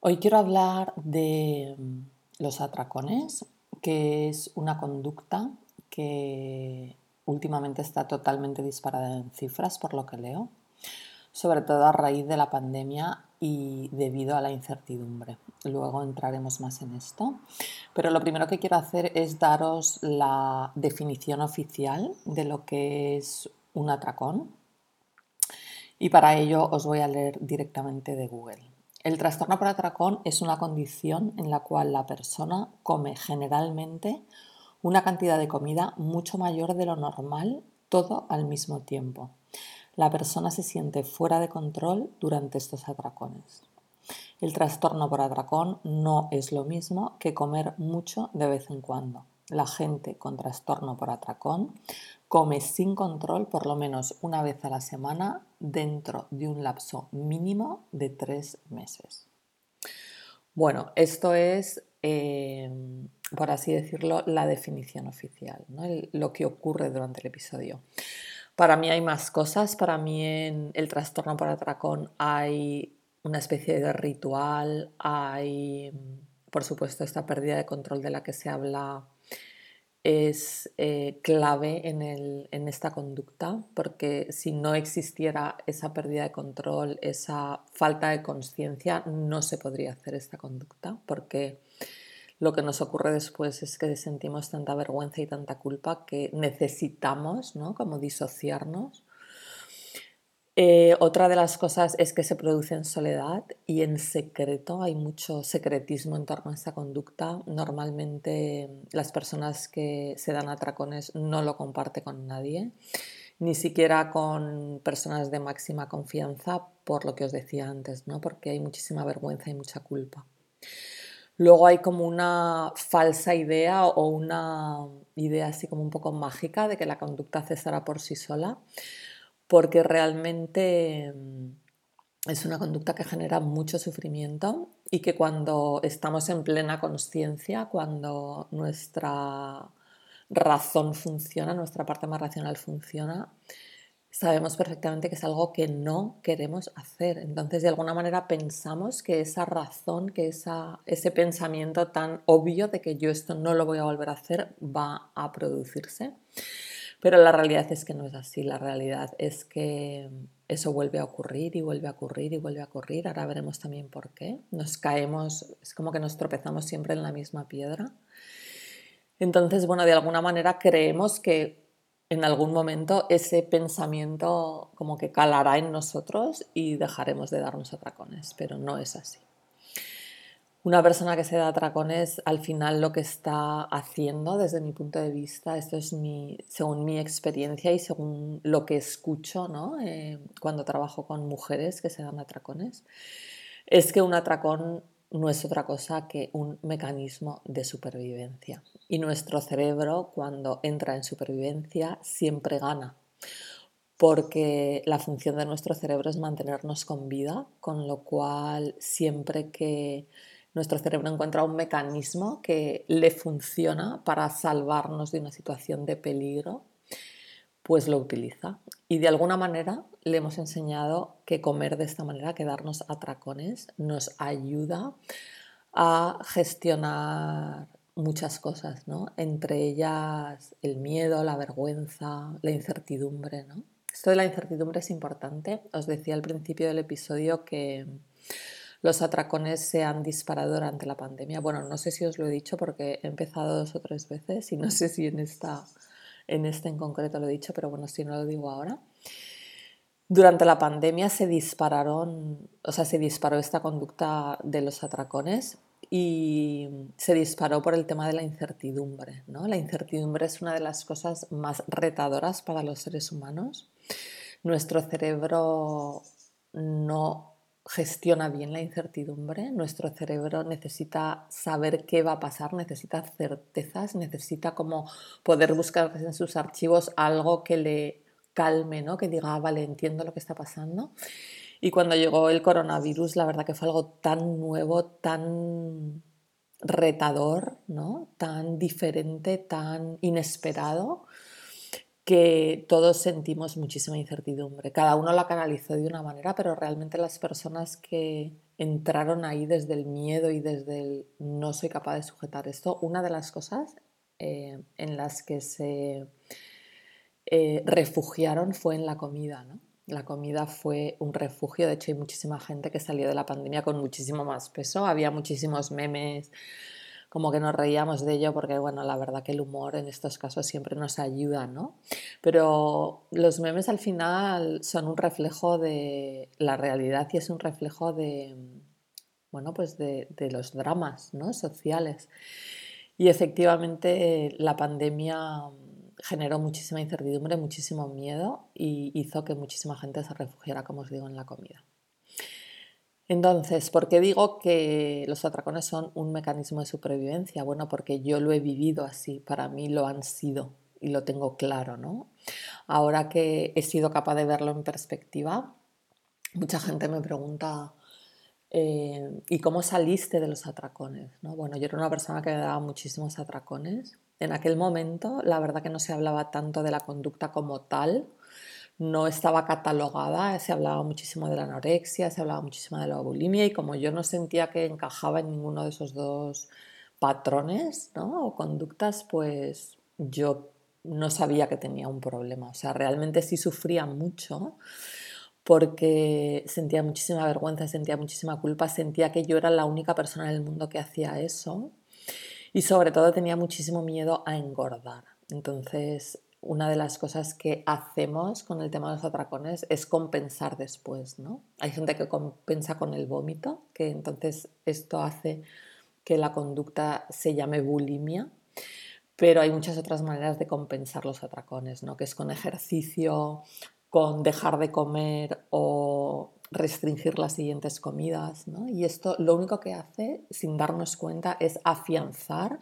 Hoy quiero hablar de mm, los atracones, que es una conducta que últimamente está totalmente disparada en cifras por lo que leo, sobre todo a raíz de la pandemia y debido a la incertidumbre. Luego entraremos más en esto, pero lo primero que quiero hacer es daros la definición oficial de lo que es un atracón y para ello os voy a leer directamente de Google. El trastorno por atracón es una condición en la cual la persona come generalmente una cantidad de comida mucho mayor de lo normal todo al mismo tiempo. La persona se siente fuera de control durante estos atracones. El trastorno por atracón no es lo mismo que comer mucho de vez en cuando. La gente con trastorno por atracón come sin control por lo menos una vez a la semana dentro de un lapso mínimo de tres meses. Bueno, esto es, eh, por así decirlo, la definición oficial, lo que ocurre durante el episodio. Para mí hay más cosas, para mí en el trastorno por atracón hay una especie de ritual, hay, por supuesto, esta pérdida de control de la que se habla es eh, clave en, esta conducta, porque si no existiera esa pérdida de control, esa falta de conciencia, no se podría hacer esta conducta, porque lo que nos ocurre después es que sentimos tanta vergüenza y tanta culpa que necesitamos, ¿no? Como disociarnos eh, otra de las cosas es que se produce en soledad y en secreto. Hay mucho secretismo en torno a esta conducta. Normalmente las personas que se dan atracones no lo comparten con nadie, ni siquiera con personas de máxima confianza, por lo que os decía antes, ¿no? porque hay muchísima vergüenza y mucha culpa. Luego hay como una falsa idea o una idea así como un poco mágica de que la conducta cesará por sí sola porque realmente mm, es una conducta que genera mucho sufrimiento y que cuando estamos en plena conciencia, cuando nuestra razón funciona, nuestra parte más racional funciona, sabemos perfectamente que es algo que no queremos hacer. Entonces, de alguna manera pensamos que esa razón, que ese pensamiento tan obvio de que yo esto no lo voy a volver a hacer va a producirse. Pero la realidad es que no es así, la realidad es que eso vuelve a ocurrir y vuelve a ocurrir y vuelve a ocurrir. Ahora veremos también por qué. Nos caemos, es como que nos tropezamos siempre en la misma piedra. Entonces, bueno, de alguna manera creemos que en algún momento ese pensamiento como que calará en nosotros y dejaremos de darnos atracones, pero no es así una persona que se da atracones al final lo que está haciendo desde mi punto de vista, esto es mi, según mi experiencia y según lo que escucho ¿no? Eh, cuando trabajo con mujeres que se dan atracones, es que un atracón no es otra cosa que un mecanismo de supervivencia. Y nuestro cerebro cuando entra en supervivencia siempre gana porque la función de nuestro cerebro es mantenernos con vida, con lo cual siempre que nuestro cerebro encuentra un mecanismo que le funciona para salvarnos de una situación de peligro, pues lo utiliza. Y de alguna manera le hemos enseñado que comer de esta manera, que darnos atracones, nos ayuda a gestionar muchas cosas, ¿no? Entre ellas el miedo, la vergüenza, la incertidumbre, ¿no? Esto de la incertidumbre es importante. Os decía al principio del episodio que los atracones se han disparado durante la pandemia. Bueno, no sé si os lo he dicho porque he empezado dos o tres veces y no sé si en esta en este en concreto lo he dicho, pero bueno, si no lo digo ahora. Durante la pandemia se dispararon, o sea, se disparó esta conducta de los atracones y se disparó por el tema de la incertidumbre. ¿no? La incertidumbre es una de las cosas más retadoras para los seres humanos. Nuestro cerebro no gestiona bien la incertidumbre, nuestro cerebro necesita saber qué va a pasar, necesita certezas, necesita como poder buscar en sus archivos algo que le calme, ¿no? que diga, ah, vale, entiendo lo que está pasando. Y cuando llegó el coronavirus, la verdad que fue algo tan nuevo, tan retador, ¿no? tan diferente, tan inesperado, que todos sentimos muchísima incertidumbre. Cada uno la canalizó de una manera, pero realmente las personas que entraron ahí desde el miedo y desde el no soy capaz de sujetar esto, una de las cosas eh, en las que se eh, refugiaron fue en la comida. ¿no? La comida fue un refugio, de hecho hay muchísima gente que salió de la pandemia con muchísimo más peso, había muchísimos memes, como que nos reíamos de ello porque, bueno, la verdad que el humor en estos casos siempre nos ayuda, ¿no? Pero los memes al final son un reflejo de la realidad y es un reflejo de, bueno, pues de, los dramas, ¿no? Sociales. Y efectivamente la pandemia generó muchísima incertidumbre, muchísimo miedo y hizo que muchísima gente se refugiara, como os digo, en la comida. Entonces, ¿por qué digo que los atracones son un mecanismo de supervivencia? Bueno, porque yo lo he vivido así, para mí lo han sido y lo tengo claro, ¿no? Ahora que he sido capaz de verlo en perspectiva, mucha gente me pregunta, eh, ¿y cómo saliste de los atracones? ¿no? Bueno, yo era una persona que me daba muchísimos atracones en aquel momento, la verdad que no se hablaba tanto de la conducta como tal, no estaba catalogada, se hablaba muchísimo de la anorexia, se hablaba muchísimo de la bulimia y como yo no sentía que encajaba en ninguno de esos dos patrones ¿no? o conductas, pues yo no sabía que tenía un problema. O sea, realmente sí sufría mucho porque sentía muchísima vergüenza, sentía muchísima culpa, sentía que yo era la única persona en el mundo que hacía eso y sobre todo tenía muchísimo miedo a engordar. Entonces, una de las cosas que hacemos con el tema de los atracones es compensar después, ¿no? Hay gente que compensa con el vómito, que entonces esto hace que la conducta se llame bulimia, pero hay muchas otras maneras de compensar los atracones, ¿no? Que es con ejercicio, con dejar de comer o restringir las siguientes comidas. ¿no? Y esto lo único que hace, sin darnos cuenta, es afianzar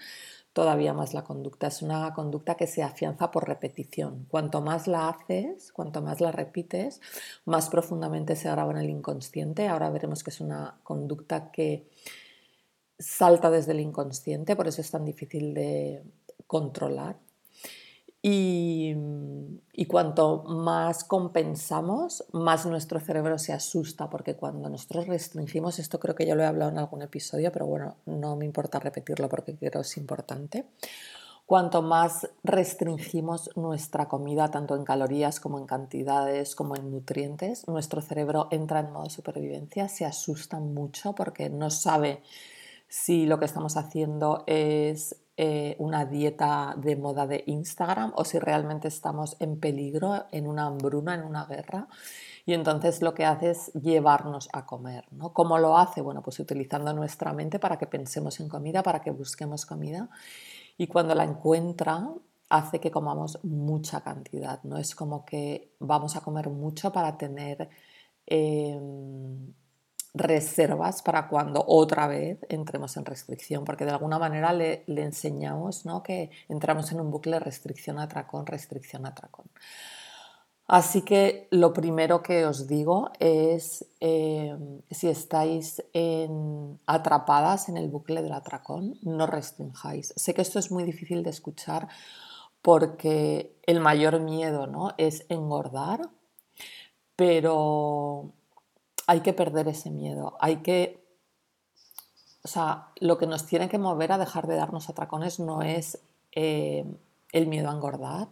todavía más la conducta. Es una conducta que se afianza por repetición. Cuanto más la haces, cuanto más la repites, más profundamente se graba en el inconsciente. Ahora veremos que es una conducta que salta desde el inconsciente, por eso es tan difícil de controlar. Y, cuanto más compensamos, más nuestro cerebro se asusta, porque cuando nosotros restringimos, esto creo que ya lo he hablado en algún episodio, pero bueno, no me importa repetirlo porque creo que es importante. Cuanto más restringimos nuestra comida, tanto en calorías como en cantidades, como en nutrientes, nuestro cerebro entra en modo supervivencia, se asusta mucho porque no sabe si lo que estamos haciendo es eh, una dieta de moda de Instagram o si realmente estamos en peligro, en una hambruna, en una guerra. Y entonces lo que hace es llevarnos a comer. ¿no? ¿Cómo lo hace? Bueno, pues utilizando nuestra mente para que pensemos en comida, para que busquemos comida. Y cuando la encuentra, hace que comamos mucha cantidad. No es como que vamos a comer mucho para tener... Em, reservas para cuando otra vez entremos en restricción, porque de alguna manera le, enseñamos ¿no? que entramos en un bucle restricción, atracón, restricción, atracón. Así que lo primero que os digo es, eh, si estáis atrapadas en el bucle del atracón, no restringáis. Sé que esto es muy difícil de escuchar porque el mayor miedo ¿no? es engordar, pero hay que perder ese miedo, hay que... O sea, lo que nos tiene que mover a dejar de darnos atracones no es eh, el miedo a engordar,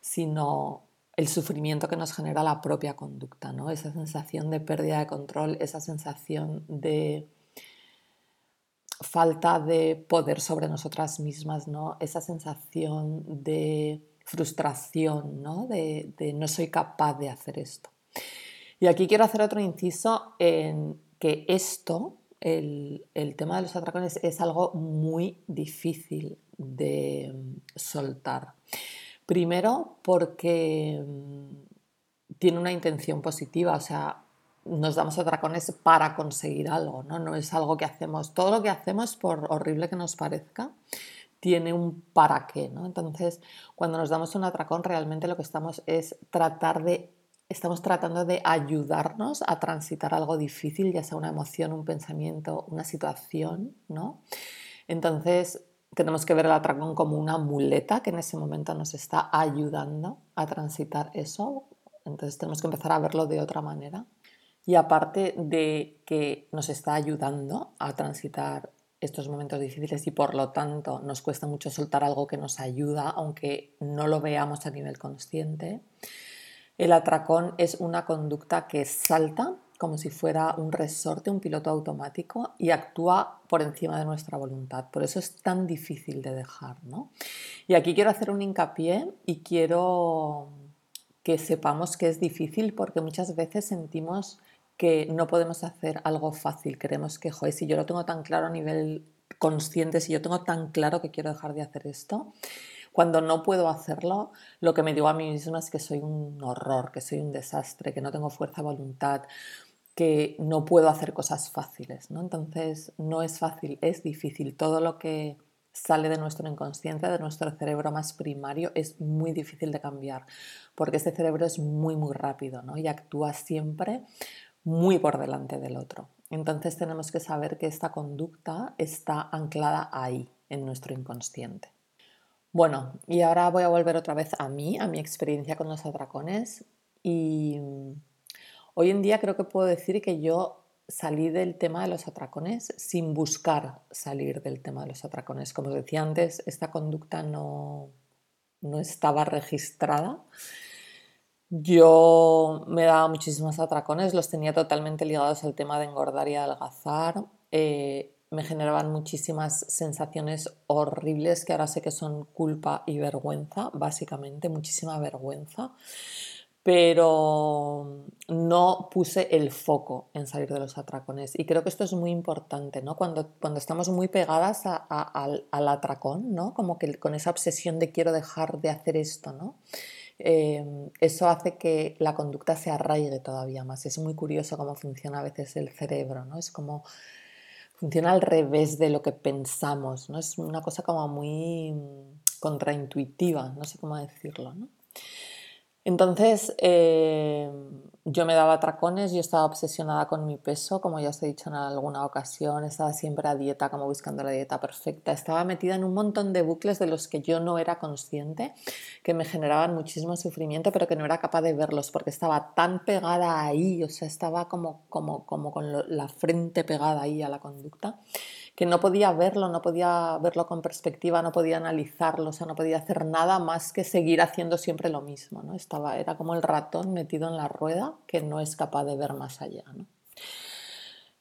sino el sufrimiento que nos genera la propia conducta, ¿no? Esa sensación de pérdida de control, esa sensación de falta de poder sobre nosotras mismas, ¿no? Esa sensación de frustración, ¿no? De, de no soy capaz de hacer esto. Y aquí quiero hacer otro inciso en que esto, el, tema de los atracones, es algo muy difícil de mm, soltar. Primero porque mm, tiene una intención positiva, o sea, nos damos atracones para conseguir algo, ¿no? No es algo que hacemos, todo lo que hacemos, por horrible que nos parezca, tiene un para qué, ¿no? Entonces, cuando nos damos un atracón, realmente lo que estamos es tratar de estamos tratando de ayudarnos a transitar algo difícil, ya sea una emoción, un pensamiento, una situación, ¿no? Entonces, tenemos que ver el atracón como una muleta que en ese momento nos está ayudando a transitar eso. Entonces, tenemos que empezar a verlo de otra manera. Y aparte de que nos está ayudando a transitar estos momentos difíciles y por lo tanto nos cuesta mucho soltar algo que nos ayuda, aunque no lo veamos a nivel consciente, el atracón es una conducta que salta como si fuera un resorte, un piloto automático y actúa por encima de nuestra voluntad. Por eso es tan difícil de dejar. ¿no? Y aquí quiero hacer un hincapié y quiero que sepamos que es difícil porque muchas veces sentimos que no podemos hacer algo fácil. Queremos que, joder, si yo lo tengo tan claro a nivel consciente, si yo tengo tan claro que quiero dejar de hacer esto, cuando no puedo hacerlo, lo que me digo a mí misma es que soy un horror, que soy un desastre, que no tengo fuerza voluntad, que no puedo hacer cosas fáciles. ¿no? Entonces, no es fácil, es difícil. Todo lo que sale de nuestro inconsciente, de nuestro cerebro más primario, es muy difícil de cambiar, porque este cerebro es muy, muy rápido ¿no? y actúa siempre muy por delante del otro. Entonces tenemos que saber que esta conducta está anclada ahí, en nuestro inconsciente. Bueno, y ahora voy a volver otra vez a mí, a mi experiencia con los atracones. Y hoy en día creo que puedo decir que yo salí del tema de los atracones sin buscar salir del tema de los atracones. Como decía antes, esta conducta no, no estaba registrada yo me daba muchísimos atracones, los tenía totalmente ligados al tema de engordar y adelgazar. Eh, me generaban muchísimas sensaciones horribles que ahora sé que son culpa y vergüenza, básicamente, muchísima vergüenza. Pero no puse el foco en salir de los atracones. Y creo que esto es muy importante, ¿no? Cuando, cuando estamos muy pegadas al, al, atracón, ¿no? Como que con esa obsesión de quiero dejar de hacer esto, ¿no? Em, eso hace que la conducta se arraigue todavía más. Es muy curioso cómo funciona a veces el cerebro, ¿no? Es como funciona al revés de lo que pensamos, ¿no? Es una cosa como muy contraintuitiva, no sé cómo decirlo, ¿no? Entonces, eh, yo me daba tracones, yo estaba obsesionada con mi peso, como ya os he dicho en alguna ocasión, estaba siempre a dieta, como buscando la dieta perfecta, estaba metida en un montón de bucles de los que yo no era consciente, que me generaban muchísimo sufrimiento, pero que no era capaz de verlos, porque estaba tan pegada ahí, o sea, estaba como, como, como con la frente pegada ahí a la conducta, que no podía verlo, no podía verlo con perspectiva, no podía analizarlo, o sea, no podía hacer nada más que seguir haciendo siempre lo mismo, ¿no? Estaba, era como el ratón metido en la rueda que no es capaz de ver más allá,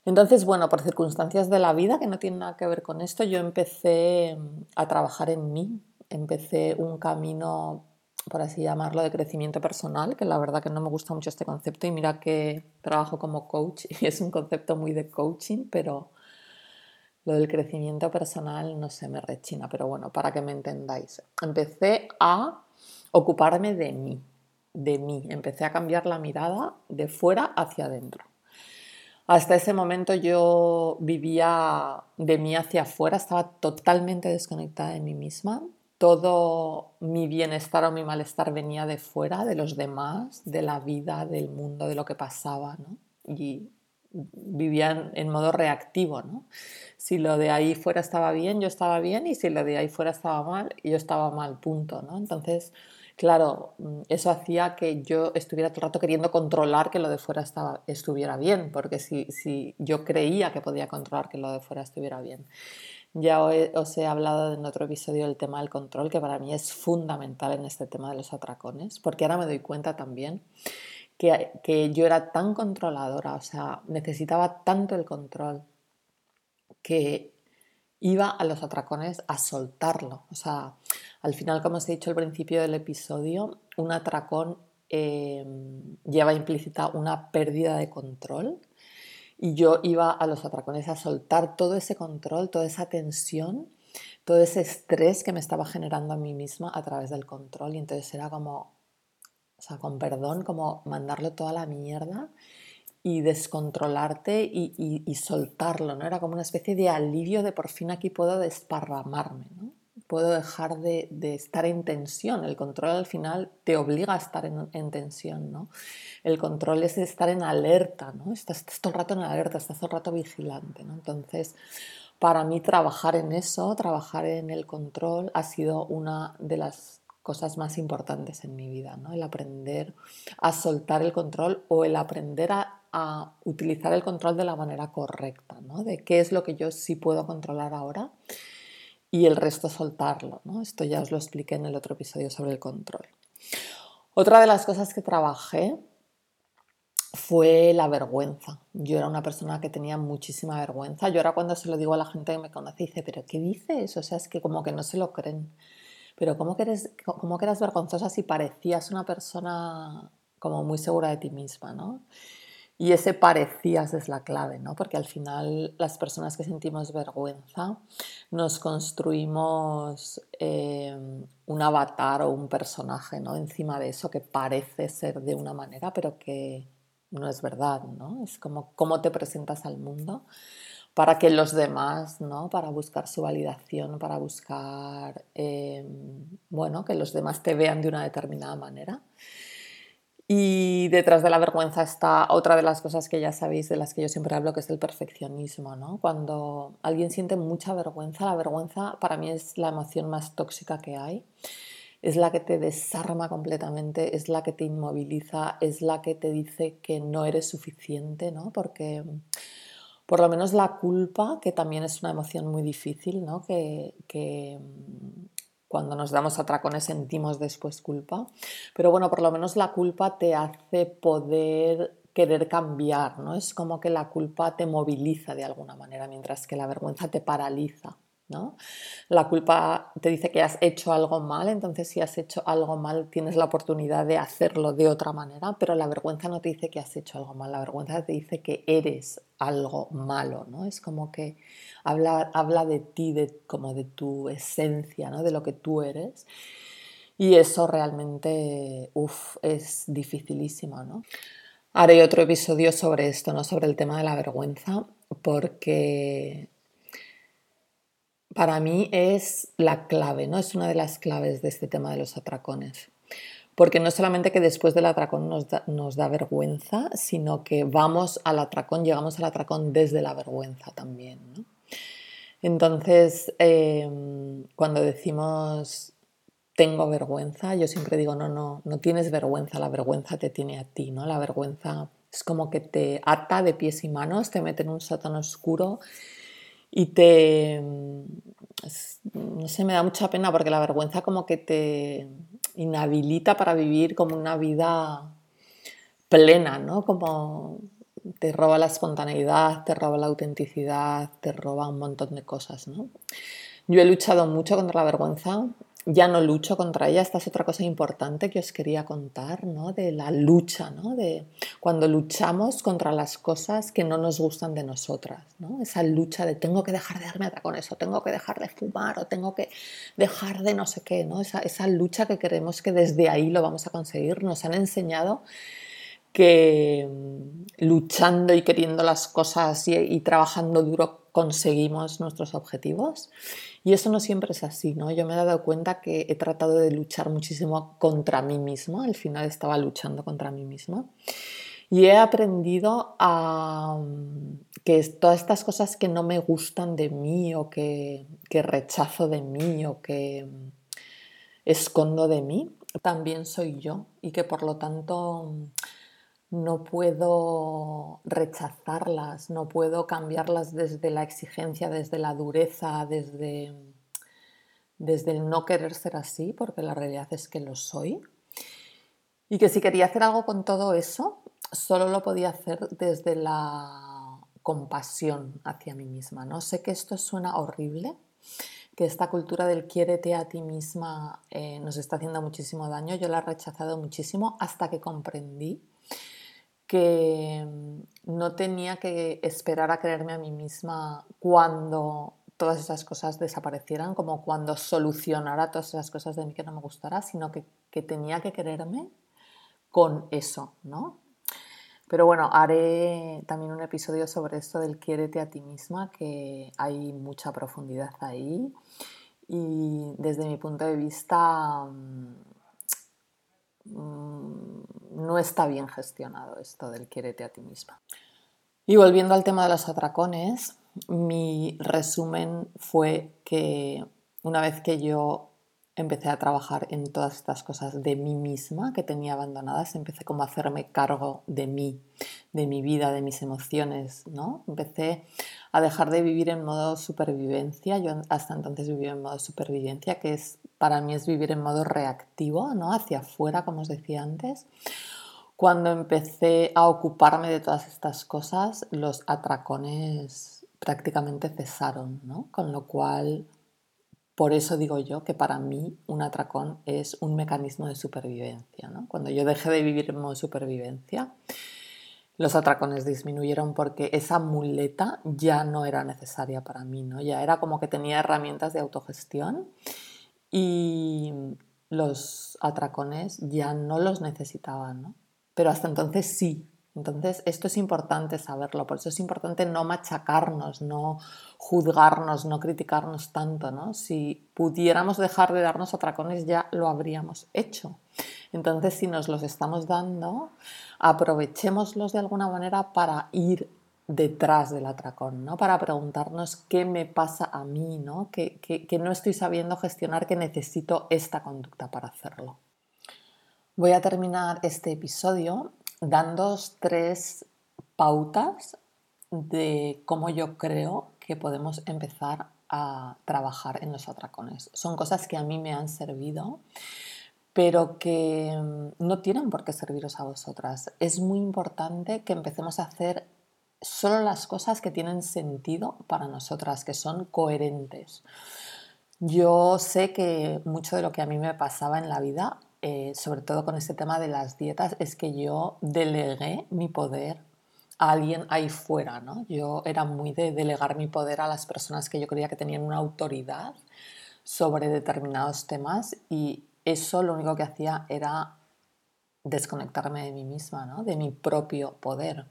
Entonces, bueno, por circunstancias de la vida que no tienen nada que ver con esto, yo empecé mm, a trabajar en mí, empecé un camino, por así llamarlo, de crecimiento personal, que la verdad que no me gusta mucho este concepto y mira que trabajo como coach y es un concepto muy de coaching, pero lo del crecimiento personal no se me rechina, pero bueno, para que me entendáis. Empecé a ocuparme de mí, de mí. Empecé a cambiar la mirada de fuera hacia adentro. Hasta ese momento yo vivía de mí hacia afuera, estaba totalmente desconectada de mí misma. Todo mi bienestar o mi malestar venía de fuera, de los demás, de la vida, del mundo, de lo que pasaba. ¿no? Y vivían en modo reactivo, ¿no? Si lo de ahí fuera estaba bien, yo estaba bien, y si lo de ahí fuera estaba mal, yo estaba mal, punto, ¿no? Entonces, claro, mm, eso hacía que yo estuviera todo el rato queriendo controlar que lo de fuera estaba, estuviera bien, porque si, si yo creía que podía controlar que lo de fuera estuviera bien. Ya os he hablado en otro episodio del tema del control, que para mí es fundamental en este tema de los atracones, porque ahora me doy cuenta también que, yo era tan controladora, o sea, necesitaba tanto el control que iba a los atracones a soltarlo. O sea, al final, como os he dicho al principio del episodio, un atracón em, lleva implícita una pérdida de control y yo iba a los atracones a soltar todo ese control, toda esa tensión, todo ese estrés que me estaba generando a mí misma a través del control y entonces era como, o sea, con perdón, como mandarlo toda la mierda y descontrolarte y, soltarlo, ¿no? Era como una especie de alivio de por fin aquí puedo desparramarme, ¿no? Puedo dejar de, estar en tensión. El control al final te obliga a estar en, tensión, ¿no? El control es estar en alerta, ¿no? Estás, estás, todo el rato en alerta, estás todo el rato vigilante, ¿no? Entonces, para mí trabajar en eso, trabajar en el control, ha sido una de las cosas más importantes en mi vida, ¿no? El aprender a soltar el control o el aprender a, utilizar el control de la manera correcta, ¿no? de qué es lo que yo sí puedo controlar ahora y el resto soltarlo. ¿no? Esto ya os lo expliqué en el otro episodio sobre el control. Otra de las cosas que trabajé fue la vergüenza. Yo era una persona que tenía muchísima vergüenza. Yo ahora cuando se lo digo a la gente que me conoce, dice, pero ¿qué dices? O sea, es que como que no se lo creen. Pero ¿cómo que, cómo que eras vergonzosa si parecías una persona como muy segura de ti misma, ¿no? Y ese parecías es la clave, ¿no? Porque al final las personas que sentimos vergüenza nos construimos eh, un avatar o un personaje, ¿no? Encima de eso que parece ser de una manera, pero que no es verdad, ¿no? Es como cómo te presentas al mundo para que los demás, ¿no? Para buscar su validación, para buscar, eh, bueno, que los demás te vean de una determinada manera. Y detrás de la vergüenza está otra de las cosas que ya sabéis, de las que yo siempre hablo, que es el perfeccionismo. ¿no? Cuando alguien siente mucha vergüenza, la vergüenza para mí es la emoción más tóxica que hay. Es la que te desarma completamente, es la que te inmoviliza, es la que te dice que no eres suficiente, ¿no? Porque por lo menos la culpa, que también es una emoción muy difícil, ¿no? que, que cuando nos damos atracones sentimos después culpa, pero bueno, por lo menos la culpa te hace poder querer cambiar, ¿no? Es como que la culpa te moviliza de alguna manera, mientras que la vergüenza te paraliza. ¿No? La culpa te dice que has hecho algo mal, entonces si has hecho algo mal tienes la oportunidad de hacerlo de otra manera, pero la vergüenza no te dice que has hecho algo mal, la vergüenza te dice que eres algo malo, ¿no? Es como que habla, habla de ti, de, como de tu esencia, ¿no? De lo que tú eres. Y eso realmente, uff, es dificilísimo, ¿no? Haré otro episodio sobre esto, ¿no? Sobre el tema de la vergüenza, porque para mí es la clave, ¿no? Es una de las claves de este tema de los atracones. Porque no solamente que después del atracón nos da, vergüenza, sino que vamos al atracón, llegamos al atracón desde la vergüenza también. Entonces, em, cuando decimos tengo vergüenza, yo siempre digo, no, no, no tienes vergüenza, la vergüenza te tiene a ti, ¿no? La vergüenza es como que te ata de pies y manos, te mete en un sótano oscuro y te... no sé, me da mucha pena porque la vergüenza como que te inhabilita para vivir como una vida plena, ¿no? Como te roba la espontaneidad, te roba la autenticidad, te roba un montón de cosas, ¿no? Yo he luchado mucho contra la vergüenza ya no lucho contra ella. Esta es otra cosa importante que os quería contar, ¿no? De la lucha, ¿no? De cuando luchamos contra las cosas que no nos gustan de nosotras, ¿no? Esa lucha de tengo que dejar de darme con eso, tengo que dejar de fumar o tengo que dejar de no sé qué, ¿no? Esa, esa lucha que queremos que desde ahí lo vamos a conseguir. Nos han enseñado que mm, luchando y queriendo las cosas y, trabajando duro conseguimos nuestros objetivos. Y eso no siempre es así, ¿no? Yo me he dado cuenta que he tratado de luchar muchísimo contra mí misma, al final estaba luchando contra mí misma. Y he aprendido a mm, que todas estas cosas que no me gustan de mí o que, rechazo de mí o que mm, escondo de mí, también soy yo y que por lo tanto no puedo rechazarlas, no puedo cambiarlas desde la exigencia, desde la dureza, desde, desde el no querer ser así, porque la realidad es que lo soy. Y que si quería hacer algo con todo eso, solo lo podía hacer desde la compasión hacia mí misma. No sé que esto suena horrible, que esta cultura del quiérete a ti misma eh, nos está haciendo muchísimo daño. Yo la he rechazado muchísimo hasta que comprendí que mm, no tenía que esperar a creerme a mí misma cuando todas esas cosas desaparecieran, como cuando solucionara todas esas cosas de mí que no me gustara, sino que, tenía que quererme con eso, ¿no? Pero bueno, haré también un episodio sobre esto del quiérete a ti misma, que hay mucha profundidad ahí. Y desde mi punto de vista, mm, mm, no está bien gestionado esto del quiérete a ti misma. Y volviendo al tema de los atracones, mi resumen fue que una vez que yo empecé a trabajar en todas estas cosas de mí misma que tenía abandonadas, empecé como a hacerme cargo de mí, de mi vida, de mis emociones, ¿no? Empecé a dejar de vivir en modo supervivencia, yo hasta entonces vivía en modo supervivencia, que es para mí es vivir en modo reactivo, ¿no? Hacia afuera, como os decía antes. Cuando empecé a ocuparme de todas estas cosas, los atracones prácticamente cesaron, ¿no? Con lo cual por eso digo yo que para mí un atracón es un mecanismo de supervivencia. Cuando yo dejé de vivir en modo supervivencia, los atracones disminuyeron porque esa muleta ya no era necesaria para mí, ¿no? ya era como que tenía herramientas de autogestión y los atracones ya no los necesitaban. Pero hasta entonces sí, entonces, esto es importante saberlo, por eso es importante no machacarnos, no juzgarnos, no criticarnos tanto, ¿no? Si pudiéramos dejar de darnos atracones ya lo habríamos hecho. Entonces, si nos los estamos dando, aprovechémoslos de alguna manera para ir detrás del atracón, ¿no? Para preguntarnos qué me pasa a mí, ¿no? Que, que no estoy sabiendo gestionar, que necesito esta conducta para hacerlo. Voy a terminar este episodio dando tres pautas de cómo yo creo que podemos empezar a trabajar en los atracones. Son cosas que a mí me han servido, pero que mm, no tienen por qué serviros a vosotras. Es muy importante que empecemos a hacer solo las cosas que tienen sentido para nosotras, que son coherentes. Yo sé que mucho de lo que a mí me pasaba en la vida eh, sobre todo con este tema de las dietas, es que yo delegué mi poder a alguien ahí fuera, ¿no? Yo era muy de delegar mi poder a las personas que yo creía que tenían una autoridad sobre determinados temas y eso lo único que hacía era desconectarme de mí misma, ¿no? de mi propio poder.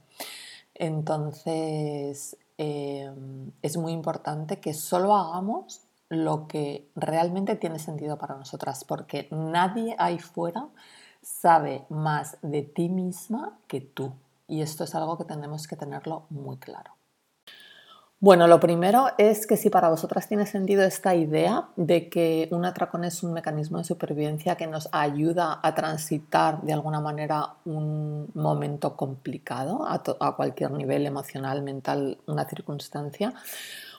Entonces, eh, es muy importante que solo hagamos lo que realmente tiene sentido para nosotras, porque nadie ahí fuera sabe más de ti misma que tú. Y esto es algo que tenemos que tenerlo muy claro. Bueno, lo primero es que si para vosotras tiene sentido esta idea de que un atracón es un mecanismo de supervivencia que nos ayuda a transitar de alguna manera un momento complicado a, cualquier nivel emocional, mental, una circunstancia,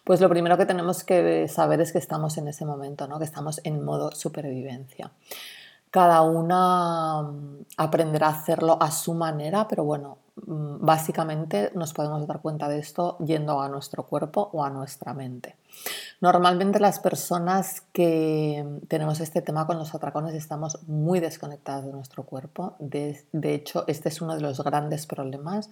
pues lo primero que tenemos que saber es que estamos en ese momento, ¿no? que estamos en modo supervivencia. Cada una mm, aprenderá a hacerlo a su manera, pero bueno, básicamente nos podemos dar cuenta de esto yendo a nuestro cuerpo o a nuestra mente. Normalmente las personas que tenemos este tema con los atracones estamos muy desconectadas de nuestro cuerpo. De, de hecho, este es uno de los grandes problemas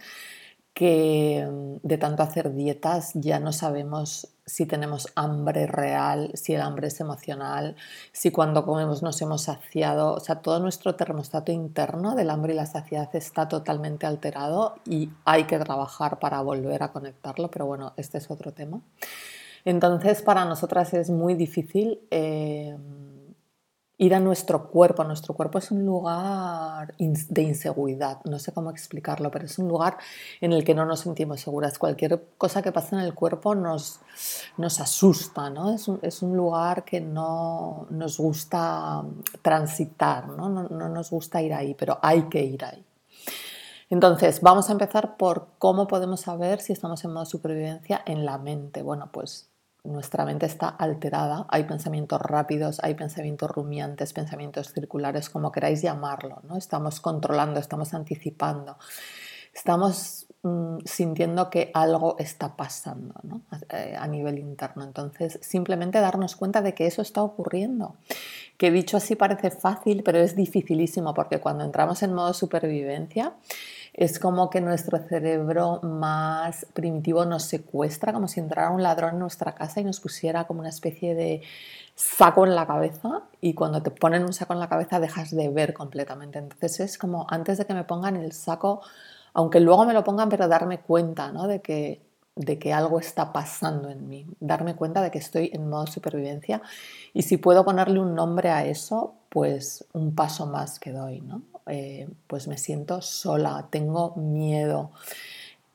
que mm, de tanto hacer dietas ya no sabemos si tenemos hambre real, si el hambre es emocional, si cuando comemos nos hemos saciado, o sea, todo nuestro termostato interno del hambre y la saciedad está totalmente alterado y hay que trabajar para volver a conectarlo, pero bueno, este es otro tema. Entonces, para nosotras es muy difícil eh, ir a nuestro cuerpo. Nuestro cuerpo es un lugar de inseguridad, no sé cómo explicarlo, pero es un lugar en el que no nos sentimos seguras. Cualquier cosa que pasa en el cuerpo nos, nos asusta, ¿no? Es un, es un, lugar que no nos gusta transitar, ¿no? ¿no? No nos gusta ir ahí, pero hay que ir ahí. Entonces, vamos a empezar por cómo podemos saber si estamos en modo supervivencia en la mente. Bueno, pues nuestra mente está alterada, hay pensamientos rápidos, hay pensamientos rumiantes, pensamientos circulares, como queráis llamarlo, ¿no? Estamos controlando, estamos anticipando, estamos mm, sintiendo que algo está pasando eh, a, nivel interno. Entonces, simplemente darnos cuenta de que eso está ocurriendo. Que dicho así parece fácil, pero es dificilísimo porque cuando entramos en modo supervivencia, es como que nuestro cerebro más primitivo nos secuestra, como si entrara un ladrón en nuestra casa y nos pusiera como una especie de saco en la cabeza y cuando te ponen un saco en la cabeza dejas de ver completamente. Entonces es como antes de que me pongan el saco, aunque luego me lo pongan, pero darme cuenta ¿no? de, que, de que algo está pasando en mí, darme cuenta de que estoy en modo supervivencia y si puedo ponerle un nombre a eso, pues un paso más que doy. ¿no? Eh, pues me siento sola, tengo miedo.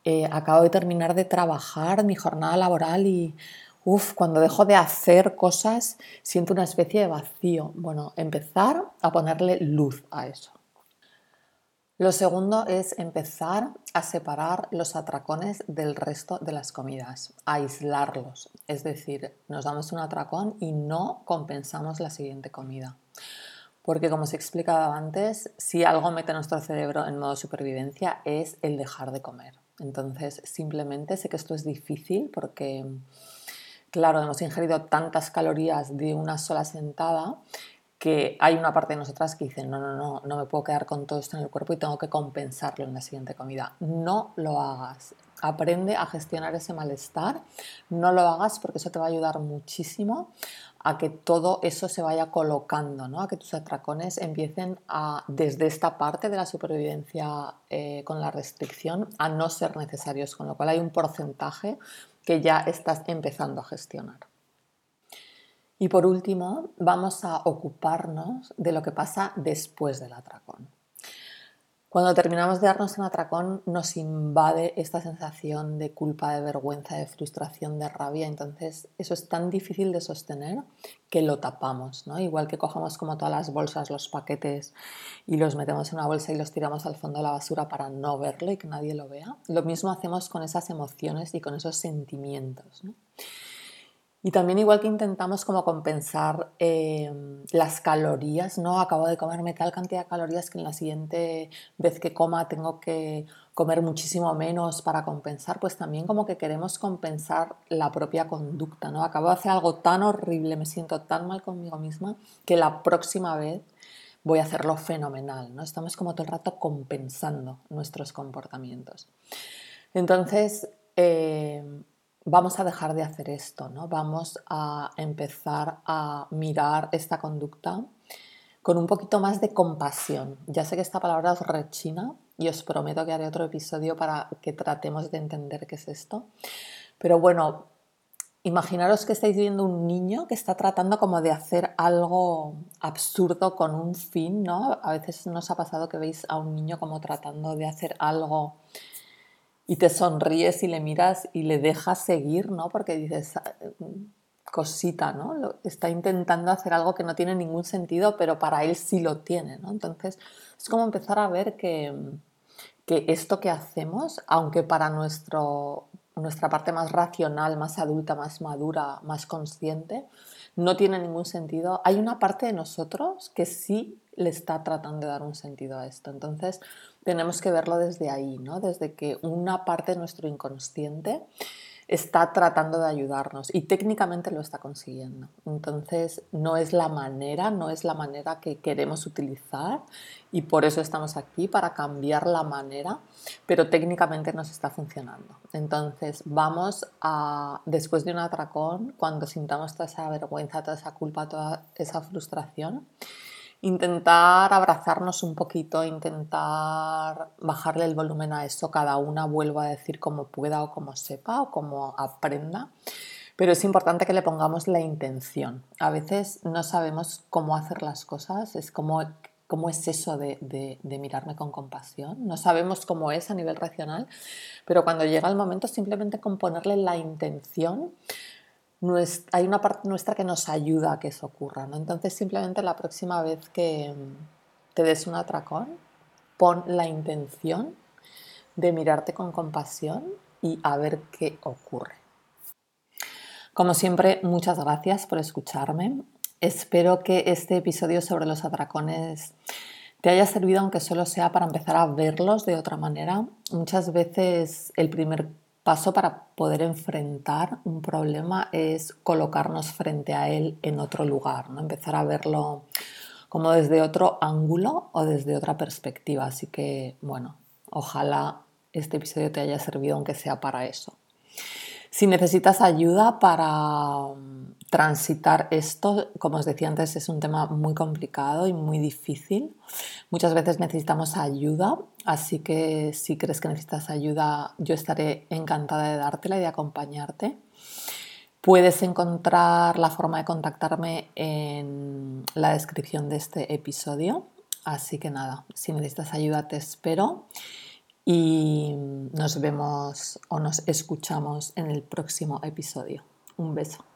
Eh, acabo de terminar de trabajar mi jornada laboral y Uf, cuando dejo de hacer cosas siento una especie de vacío. Bueno, empezar a ponerle luz a eso. Lo segundo es empezar a separar los atracones del resto de las comidas, aislarlos. Es decir, nos damos un atracón y no compensamos la siguiente comida. Porque como os he explicado antes, si algo mete nuestro cerebro en modo supervivencia es el dejar de comer. Entonces, simplemente sé que esto es difícil porque, claro, hemos ingerido tantas calorías de una sola sentada que hay una parte de nosotras que dice, no, no, no, no me puedo quedar con todo esto en el cuerpo y tengo que compensarlo en la siguiente comida. No lo hagas. Aprende a gestionar ese malestar. No lo hagas porque eso te va a ayudar muchísimo a que todo eso se vaya colocando, ¿no? a que tus atracones empiecen a, desde esta parte de la supervivencia eh, con la restricción, a no ser necesarios, con lo cual hay un porcentaje que ya estás empezando a gestionar. Y por último, vamos a ocuparnos de lo que pasa después del atracón. Cuando terminamos de darnos un atracón nos invade esta sensación de culpa, de vergüenza, de frustración, de rabia. Entonces eso es tan difícil de sostener que lo tapamos. ¿no? Igual que cogemos como todas las bolsas, los paquetes y los metemos en una bolsa y los tiramos al fondo de la basura para no verlo y que nadie lo vea. Lo mismo hacemos con esas emociones y con esos sentimientos. ¿no? Y también igual que intentamos como compensar em, las calorías, ¿no? Acabo de comerme tal cantidad de calorías que en la siguiente vez que coma tengo que comer muchísimo menos para compensar, pues también como que queremos compensar la propia conducta, ¿no? Acabo de hacer algo tan horrible, me siento tan mal conmigo misma que la próxima vez voy a hacerlo fenomenal, ¿no? Estamos como todo el rato compensando nuestros comportamientos. Entonces, em, vamos a dejar de hacer esto, ¿no? Vamos a empezar a mirar esta conducta con un poquito más de compasión. Ya sé que esta palabra es rechina y os prometo que haré otro episodio para que tratemos de entender qué es esto. Pero bueno, imaginaros que estáis viendo un niño que está tratando como de hacer algo absurdo con un fin, ¿no? A veces nos ha pasado que veis a un niño como tratando de hacer algo y te sonríes y le miras y le dejas seguir, ¿no? Porque dices, ah, cosita, ¿no? Está intentando hacer algo que no tiene ningún sentido, pero para él sí lo tiene, ¿no? Entonces es como empezar a ver que, que esto que hacemos, aunque para nuestro, nuestra parte más racional, más adulta, más madura, más consciente, no tiene ningún sentido, hay una parte de nosotros que sí le está tratando de dar un sentido a esto. Entonces, tenemos que verlo desde ahí, ¿no? Desde que una parte de nuestro inconsciente está tratando de ayudarnos y técnicamente lo está consiguiendo. Entonces, no es la manera, no es la manera que queremos utilizar y por eso estamos aquí, para cambiar la manera, pero técnicamente nos está funcionando. Entonces, vamos a, después de un atracón, cuando sintamos toda esa vergüenza, toda esa culpa, toda esa frustración, intentar abrazarnos un poquito, intentar bajarle el volumen a eso, cada una vuelva a decir como pueda o como sepa o como aprenda. Pero es importante que le pongamos la intención. A veces no sabemos cómo hacer las cosas, es como cómo es eso de, de, mirarme con compasión. No sabemos cómo es a nivel racional, pero cuando llega el momento simplemente con ponerle la intención hay una parte nuestra que nos ayuda a que eso ocurra. ¿no? Entonces simplemente la próxima vez que mm, te des un atracón, pon la intención de mirarte con compasión y a ver qué ocurre. Como siempre, muchas gracias por escucharme. Espero que este episodio sobre los atracones te haya servido, aunque solo sea para empezar a verlos de otra manera. Muchas veces el primer paso para poder enfrentar un problema es colocarnos frente a él en otro lugar, ¿no? empezar a verlo como desde otro ángulo o desde otra perspectiva. Así que, bueno, ojalá este episodio te haya servido aunque sea para eso. Si necesitas ayuda para mm, transitar esto, como os decía antes, es un tema muy complicado y muy difícil. Muchas veces necesitamos ayuda, así que si crees que necesitas ayuda, yo estaré encantada de dártela y de acompañarte. Puedes encontrar la forma de contactarme en la descripción de este episodio. Así que nada, si necesitas ayuda te espero y nos vemos o nos escuchamos en el próximo episodio. Un beso.